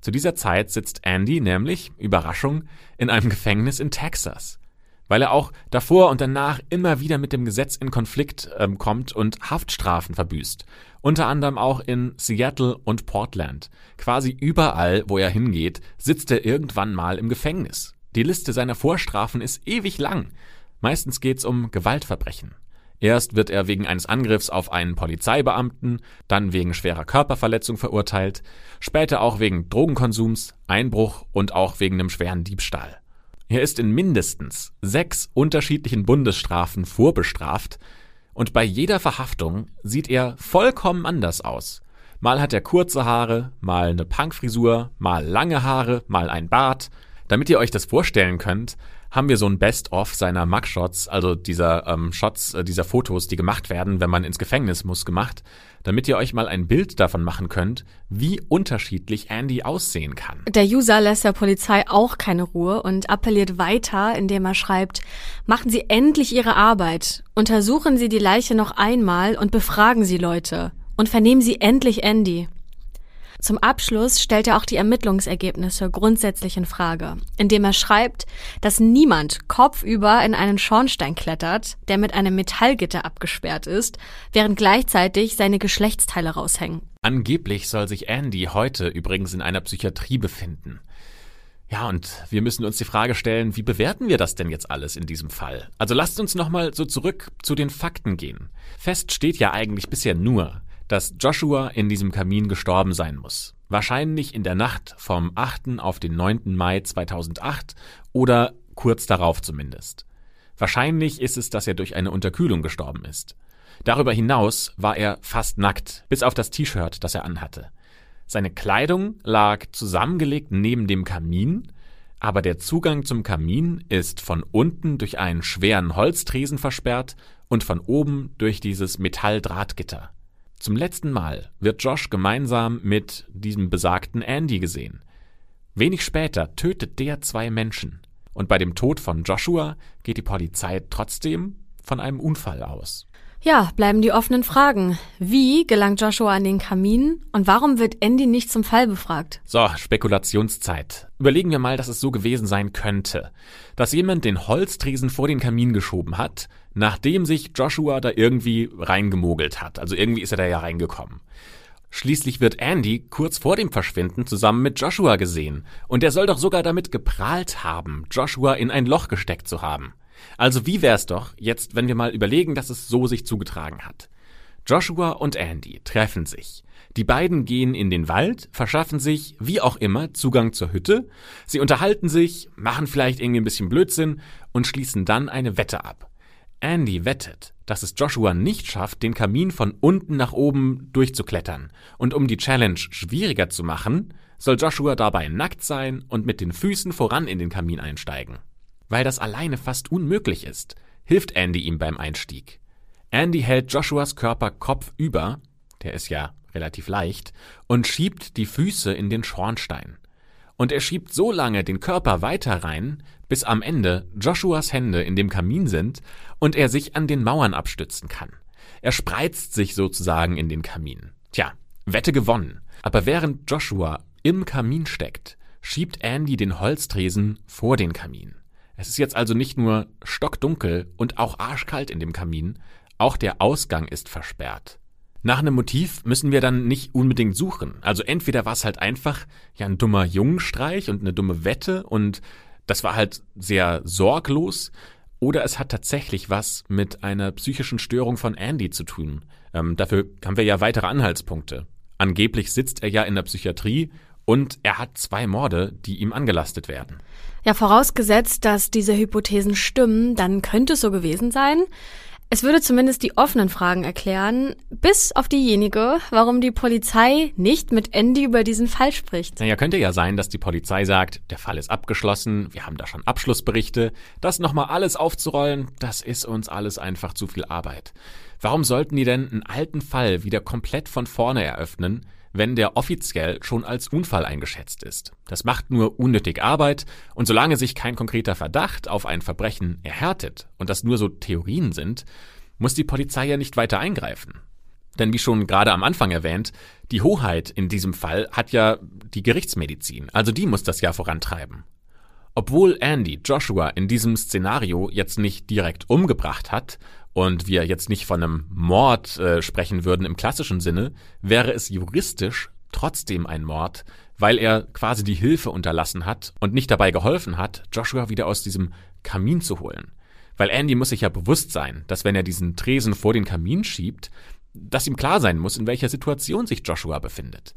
Zu dieser Zeit sitzt Andy nämlich, Überraschung, in einem Gefängnis in Texas weil er auch davor und danach immer wieder mit dem Gesetz in Konflikt ähm, kommt und Haftstrafen verbüßt. Unter anderem auch in Seattle und Portland. Quasi überall, wo er hingeht, sitzt er irgendwann mal im Gefängnis. Die Liste seiner Vorstrafen ist ewig lang. Meistens geht's um Gewaltverbrechen. Erst wird er wegen eines Angriffs auf einen Polizeibeamten, dann wegen schwerer Körperverletzung verurteilt, später auch wegen Drogenkonsums, Einbruch und auch wegen einem schweren Diebstahl. Er ist in mindestens sechs unterschiedlichen Bundesstrafen vorbestraft und bei jeder Verhaftung sieht er vollkommen anders aus. Mal hat er kurze Haare, mal eine Punkfrisur, mal lange Haare, mal ein Bart. Damit ihr euch das vorstellen könnt, haben wir so ein Best-of seiner Mugshots, also dieser ähm, Shots, äh, dieser Fotos, die gemacht werden, wenn man ins Gefängnis muss, gemacht, damit ihr euch mal ein Bild davon machen könnt, wie unterschiedlich Andy aussehen kann. Der User lässt der Polizei auch keine Ruhe und appelliert weiter, indem er schreibt, machen Sie endlich Ihre Arbeit, untersuchen Sie die Leiche noch einmal und befragen Sie Leute und vernehmen Sie endlich Andy. Zum Abschluss stellt er auch die Ermittlungsergebnisse grundsätzlich in Frage, indem er schreibt, dass niemand kopfüber in einen Schornstein klettert, der mit einem Metallgitter abgesperrt ist, während gleichzeitig seine Geschlechtsteile raushängen. Angeblich soll sich Andy heute übrigens in einer Psychiatrie befinden. Ja, und wir müssen uns die Frage stellen, wie bewerten wir das denn jetzt alles in diesem Fall? Also lasst uns nochmal so zurück zu den Fakten gehen. Fest steht ja eigentlich bisher nur, dass Joshua in diesem Kamin gestorben sein muss. Wahrscheinlich in der Nacht vom 8. auf den 9. Mai 2008 oder kurz darauf zumindest. Wahrscheinlich ist es, dass er durch eine Unterkühlung gestorben ist. Darüber hinaus war er fast nackt, bis auf das T-Shirt, das er anhatte. Seine Kleidung lag zusammengelegt neben dem Kamin, aber der Zugang zum Kamin ist von unten durch einen schweren Holztresen versperrt und von oben durch dieses Metalldrahtgitter. Zum letzten Mal wird Josh gemeinsam mit diesem besagten Andy gesehen. Wenig später tötet der zwei Menschen. Und bei dem Tod von Joshua geht die Polizei trotzdem von einem Unfall aus. Ja, bleiben die offenen Fragen. Wie gelangt Joshua an den Kamin und warum wird Andy nicht zum Fall befragt? So, Spekulationszeit. Überlegen wir mal, dass es so gewesen sein könnte, dass jemand den Holztresen vor den Kamin geschoben hat, nachdem sich Joshua da irgendwie reingemogelt hat. Also irgendwie ist er da ja reingekommen. Schließlich wird Andy kurz vor dem Verschwinden zusammen mit Joshua gesehen, und er soll doch sogar damit geprahlt haben, Joshua in ein Loch gesteckt zu haben. Also wie wär's doch jetzt, wenn wir mal überlegen, dass es so sich zugetragen hat. Joshua und Andy treffen sich. Die beiden gehen in den Wald, verschaffen sich, wie auch immer, Zugang zur Hütte. Sie unterhalten sich, machen vielleicht irgendwie ein bisschen Blödsinn und schließen dann eine Wette ab. Andy wettet, dass es Joshua nicht schafft, den Kamin von unten nach oben durchzuklettern. Und um die Challenge schwieriger zu machen, soll Joshua dabei nackt sein und mit den Füßen voran in den Kamin einsteigen. Weil das alleine fast unmöglich ist, hilft Andy ihm beim Einstieg. Andy hält Joshuas Körper kopfüber, der ist ja relativ leicht, und schiebt die Füße in den Schornstein. Und er schiebt so lange den Körper weiter rein, bis am Ende Joshuas Hände in dem Kamin sind und er sich an den Mauern abstützen kann. Er spreizt sich sozusagen in den Kamin. Tja, Wette gewonnen. Aber während Joshua im Kamin steckt, schiebt Andy den Holztresen vor den Kamin. Es ist jetzt also nicht nur stockdunkel und auch arschkalt in dem Kamin, auch der Ausgang ist versperrt. Nach einem Motiv müssen wir dann nicht unbedingt suchen. Also entweder war es halt einfach ja ein dummer Jungenstreich und eine dumme Wette und das war halt sehr sorglos, oder es hat tatsächlich was mit einer psychischen Störung von Andy zu tun. Ähm, dafür haben wir ja weitere Anhaltspunkte. Angeblich sitzt er ja in der Psychiatrie und er hat zwei Morde, die ihm angelastet werden. Ja, vorausgesetzt, dass diese Hypothesen stimmen, dann könnte es so gewesen sein. Es würde zumindest die offenen Fragen erklären, bis auf diejenige, warum die Polizei nicht mit Andy über diesen Fall spricht. Naja, könnte ja sein, dass die Polizei sagt, der Fall ist abgeschlossen, wir haben da schon Abschlussberichte, das nochmal alles aufzurollen, das ist uns alles einfach zu viel Arbeit. Warum sollten die denn einen alten Fall wieder komplett von vorne eröffnen, wenn der offiziell schon als Unfall eingeschätzt ist. Das macht nur unnötig Arbeit und solange sich kein konkreter Verdacht auf ein Verbrechen erhärtet und das nur so Theorien sind, muss die Polizei ja nicht weiter eingreifen. Denn wie schon gerade am Anfang erwähnt, die Hoheit in diesem Fall hat ja die Gerichtsmedizin, also die muss das ja vorantreiben. Obwohl Andy Joshua in diesem Szenario jetzt nicht direkt umgebracht hat und wir jetzt nicht von einem Mord äh, sprechen würden im klassischen Sinne, wäre es juristisch trotzdem ein Mord, weil er quasi die Hilfe unterlassen hat und nicht dabei geholfen hat, Joshua wieder aus diesem Kamin zu holen. Weil Andy muss sich ja bewusst sein, dass wenn er diesen Tresen vor den Kamin schiebt, dass ihm klar sein muss, in welcher Situation sich Joshua befindet.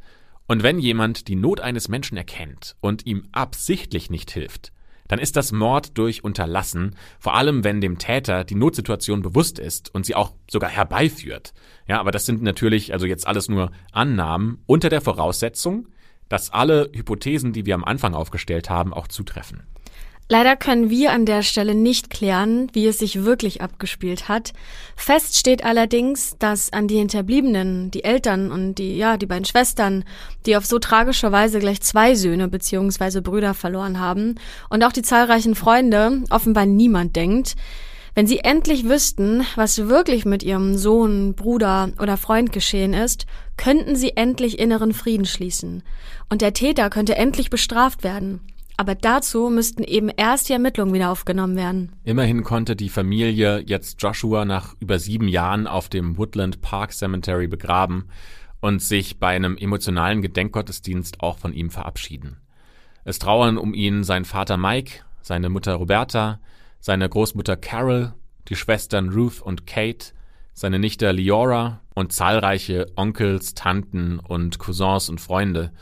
Und wenn jemand die Not eines Menschen erkennt und ihm absichtlich nicht hilft, dann ist das Mord durch Unterlassen, vor allem wenn dem Täter die Notsituation bewusst ist und sie auch sogar herbeiführt. Ja, aber das sind natürlich also jetzt alles nur Annahmen unter der Voraussetzung, dass alle Hypothesen, die wir am Anfang aufgestellt haben, auch zutreffen. Leider können wir an der Stelle nicht klären, wie es sich wirklich abgespielt hat. Fest steht allerdings, dass an die Hinterbliebenen, die Eltern und die, ja, die beiden Schwestern, die auf so tragische Weise gleich zwei Söhne bzw. Brüder verloren haben und auch die zahlreichen Freunde offenbar niemand denkt. Wenn sie endlich wüssten, was wirklich mit ihrem Sohn, Bruder oder Freund geschehen ist, könnten sie endlich inneren Frieden schließen. Und der Täter könnte endlich bestraft werden. Aber dazu müssten eben erst die Ermittlungen wieder aufgenommen werden. Immerhin konnte die Familie jetzt Joshua nach über sieben Jahren auf dem Woodland Park Cemetery begraben und sich bei einem emotionalen Gedenkgottesdienst auch von ihm verabschieden. Es trauern um ihn sein Vater Mike, seine Mutter Roberta, seine Großmutter Carol, die Schwestern Ruth und Kate, seine Nichte Leora und zahlreiche Onkels, Tanten und Cousins und Freunde.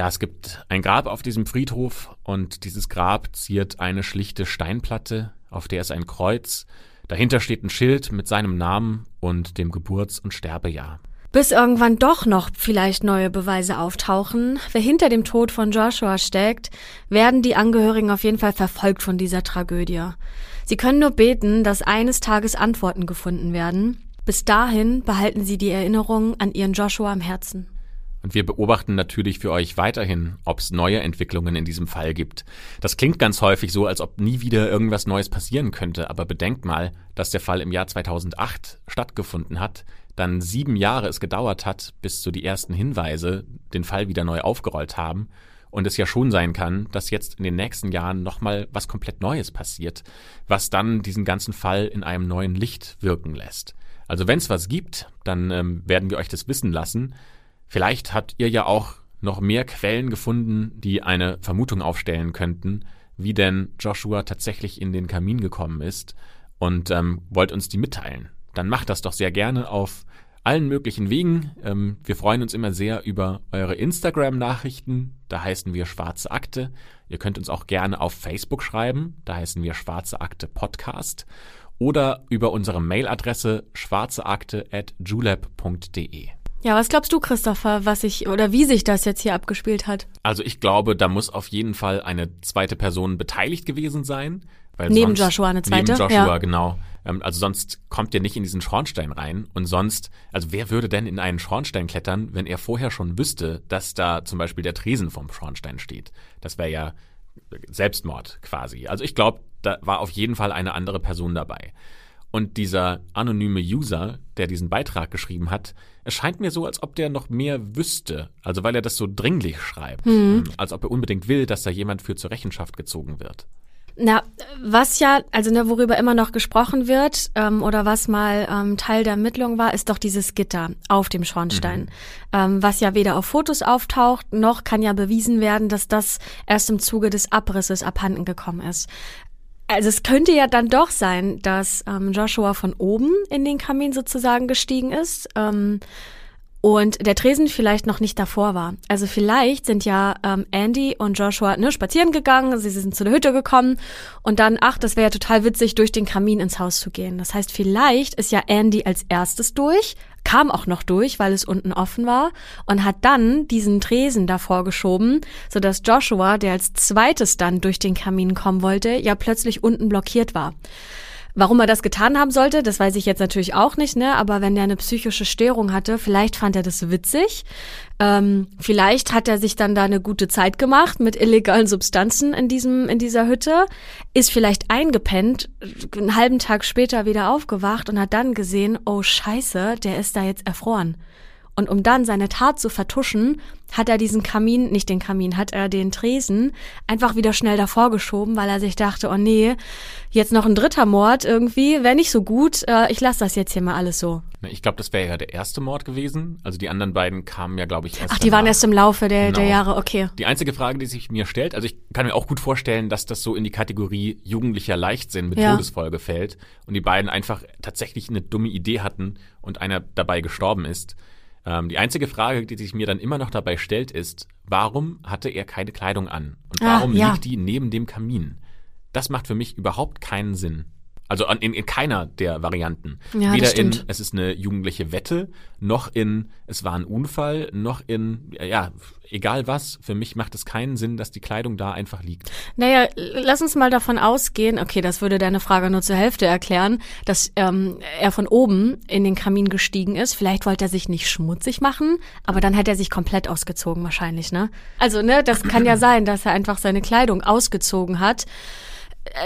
Ja, es gibt ein Grab auf diesem Friedhof und dieses Grab ziert eine schlichte Steinplatte, auf der ist ein Kreuz. Dahinter steht ein Schild mit seinem Namen und dem Geburts- und Sterbejahr. Bis irgendwann doch noch vielleicht neue Beweise auftauchen, wer hinter dem Tod von Joshua steckt, werden die Angehörigen auf jeden Fall verfolgt von dieser Tragödie. Sie können nur beten, dass eines Tages Antworten gefunden werden. Bis dahin behalten sie die Erinnerung an ihren Joshua im Herzen. Und wir beobachten natürlich für euch weiterhin, ob es neue Entwicklungen in diesem Fall gibt. Das klingt ganz häufig so, als ob nie wieder irgendwas Neues passieren könnte, aber bedenkt mal, dass der Fall im Jahr 2008 stattgefunden hat, dann sieben Jahre es gedauert hat, bis so die ersten Hinweise den Fall wieder neu aufgerollt haben und es ja schon sein kann, dass jetzt in den nächsten Jahren nochmal was komplett Neues passiert, was dann diesen ganzen Fall in einem neuen Licht wirken lässt. Also wenn es was gibt, dann ähm, werden wir euch das wissen lassen. Vielleicht habt ihr ja auch noch mehr Quellen gefunden, die eine Vermutung aufstellen könnten, wie denn Joshua tatsächlich in den Kamin gekommen ist und ähm, wollt uns die mitteilen. Dann macht das doch sehr gerne auf allen möglichen Wegen. Ähm, wir freuen uns immer sehr über eure Instagram-Nachrichten. Da heißen wir Schwarze Akte. Ihr könnt uns auch gerne auf Facebook schreiben. Da heißen wir Schwarze Akte Podcast. Oder über unsere Mailadresse schwarzeakte.julep.de. Ja, was glaubst du, Christopher, was sich oder wie sich das jetzt hier abgespielt hat? Also ich glaube, da muss auf jeden Fall eine zweite Person beteiligt gewesen sein. Weil neben sonst, Joshua eine zweite? Neben Joshua, ja. genau. Ähm, also sonst kommt ihr nicht in diesen Schornstein rein. Und sonst, also wer würde denn in einen Schornstein klettern, wenn er vorher schon wüsste, dass da zum Beispiel der Tresen vom Schornstein steht? Das wäre ja Selbstmord quasi. Also ich glaube, da war auf jeden Fall eine andere Person dabei. Und dieser anonyme User, der diesen Beitrag geschrieben hat, es scheint mir so, als ob der noch mehr wüsste. Also weil er das so dringlich schreibt. Mhm. Als ob er unbedingt will, dass da jemand für zur Rechenschaft gezogen wird. Na, was ja, also ne, worüber immer noch gesprochen wird ähm, oder was mal ähm, Teil der Ermittlung war, ist doch dieses Gitter auf dem Schornstein, mhm. ähm, was ja weder auf Fotos auftaucht, noch kann ja bewiesen werden, dass das erst im Zuge des Abrisses abhanden gekommen ist. Also es könnte ja dann doch sein, dass ähm, Joshua von oben in den Kamin sozusagen gestiegen ist. Ähm, und der Tresen vielleicht noch nicht davor war. Also vielleicht sind ja ähm, Andy und Joshua ne, spazieren gegangen, sie sind zu der Hütte gekommen und dann, ach, das wäre ja total witzig, durch den Kamin ins Haus zu gehen. Das heißt, vielleicht ist ja Andy als erstes durch, kam auch noch durch, weil es unten offen war und hat dann diesen Tresen davor geschoben, sodass Joshua, der als zweites dann durch den Kamin kommen wollte, ja plötzlich unten blockiert war. Warum er das getan haben sollte, das weiß ich jetzt natürlich auch nicht, ne? Aber wenn der eine psychische Störung hatte, vielleicht fand er das witzig. Ähm, vielleicht hat er sich dann da eine gute Zeit gemacht mit illegalen Substanzen in diesem in dieser Hütte, ist vielleicht eingepennt, einen halben Tag später wieder aufgewacht und hat dann gesehen, oh Scheiße, der ist da jetzt erfroren. Und um dann seine Tat zu vertuschen, hat er diesen Kamin, nicht den Kamin, hat er den Tresen einfach wieder schnell davor geschoben, weil er sich dachte, oh nee, jetzt noch ein dritter Mord irgendwie, wäre nicht so gut, äh, ich lasse das jetzt hier mal alles so. Ich glaube, das wäre ja der erste Mord gewesen. Also die anderen beiden kamen ja, glaube ich, erst Ach, die waren danach. erst im Laufe der, Genau. der Jahre, okay. Die einzige Frage, die sich mir stellt, also ich kann mir auch gut vorstellen, dass das so in die Kategorie jugendlicher Leichtsinn mit Ja. Todesfolge fällt und die beiden einfach tatsächlich eine dumme Idee hatten und einer dabei gestorben ist. Ähm, die einzige Frage, die sich mir dann immer noch dabei stellt, ist, warum hatte er keine Kleidung an? Und Ah, warum ja. liegt die neben dem Kamin? Das macht für mich überhaupt keinen Sinn. Also an- in, in keiner der Varianten. Ja, Weder das in, es ist eine jugendliche Wette, noch in, es war ein Unfall, noch in, ja, egal was. Für mich macht es keinen Sinn, dass die Kleidung da einfach liegt. Naja, lass uns mal davon ausgehen, okay, das würde deine Frage nur zur Hälfte erklären, dass ähm, er von oben in den Kamin gestiegen ist. Vielleicht wollte er sich nicht schmutzig machen, aber dann hätte er sich komplett ausgezogen wahrscheinlich, ne? Also, ne, das kann ja sein, dass er einfach seine Kleidung ausgezogen hat.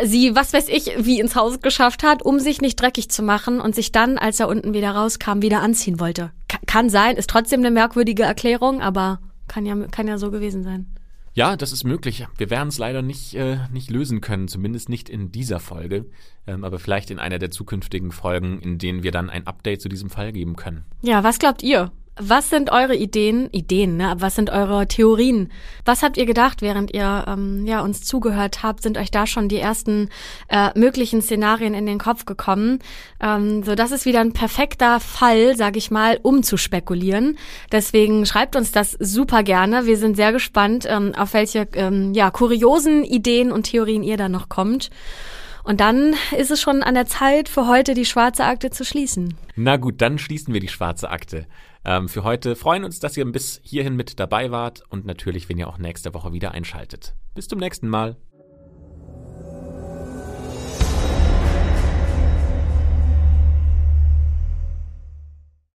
Sie, was weiß ich, wie ins Haus geschafft hat, um sich nicht dreckig zu machen und sich dann, als er unten wieder rauskam, wieder anziehen wollte. Ka kann sein, ist trotzdem eine merkwürdige Erklärung, aber kann ja, kann ja so gewesen sein. Ja, das ist möglich. Wir werden es leider nicht, äh, nicht lösen können, zumindest nicht in dieser Folge, ähm, aber vielleicht in einer der zukünftigen Folgen, in denen wir dann ein Update zu diesem Fall geben können. Ja, was glaubt ihr? Was sind eure Ideen? Ideen, ne? Was sind eure Theorien? Was habt ihr gedacht, während ihr ähm, ja uns zugehört habt? Sind euch da schon die ersten äh, möglichen Szenarien in den Kopf gekommen? Ähm, so, das ist wieder ein perfekter Fall, sag ich mal, um zu spekulieren. Deswegen schreibt uns das super gerne. Wir sind sehr gespannt, ähm, auf welche ähm, ja kuriosen Ideen und Theorien ihr da noch kommt. Und dann ist es schon an der Zeit für heute die schwarze Akte zu schließen. Na gut, dann schließen wir die schwarze Akte. Ähm, für heute freuen uns, dass ihr bis hierhin mit dabei wart und natürlich, wenn ihr auch nächste Woche wieder einschaltet. Bis zum nächsten Mal.